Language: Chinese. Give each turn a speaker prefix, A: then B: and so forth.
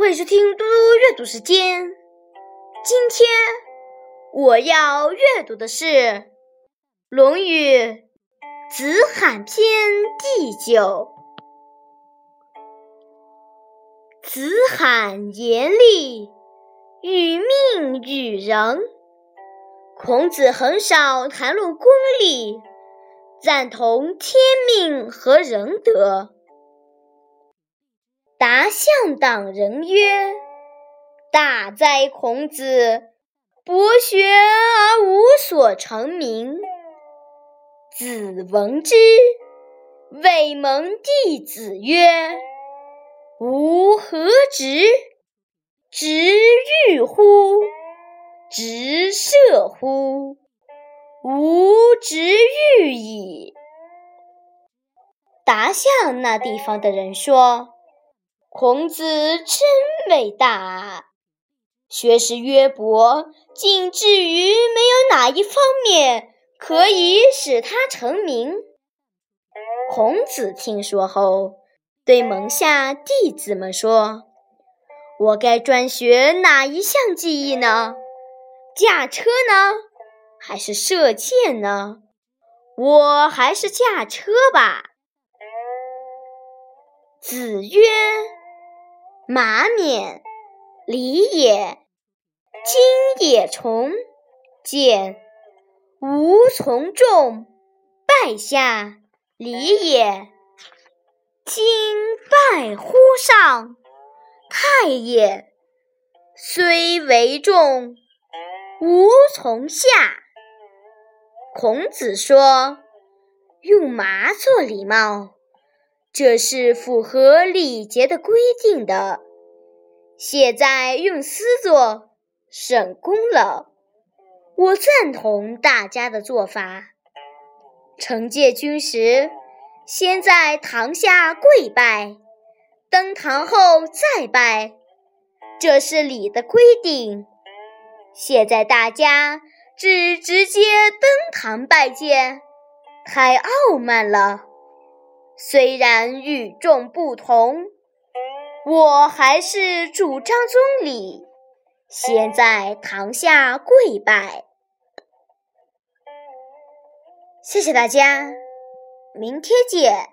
A: 欢迎收听嘟嘟阅读时间。今天我要阅读的是《论语·子罕篇》第九。子罕言厉，与命与仁。孔子很少谈论功利，赞同天命和仁德。答向党人曰：“大哉孔子，博学而无所成名。”子闻之，谓蒙弟子曰：“吾何直？直欲乎？直射乎？吾直欲矣。”答向那地方的人说。孔子真伟大，学识渊博，竟至于没有哪一方面可以使他成名。孔子听说后，对门下弟子们说：“我该专学哪一项技艺呢？驾车呢，还是射箭呢？我还是驾车吧。”子曰。马冕，礼也；今也从，见吾从众，拜下，礼也。今拜乎上，太也；虽为众，吾从下。孔子说：“用麻做礼帽。”这是符合礼节的规定的。现在用丝做，省工了。我赞同大家的做法。惩戒君时，先在堂下跪拜，登堂后再拜，这是礼的规定。现在大家只直接登堂拜见，太傲慢了。虽然与众不同，我还是主张宗礼，先在堂下跪拜。谢谢大家，明天见。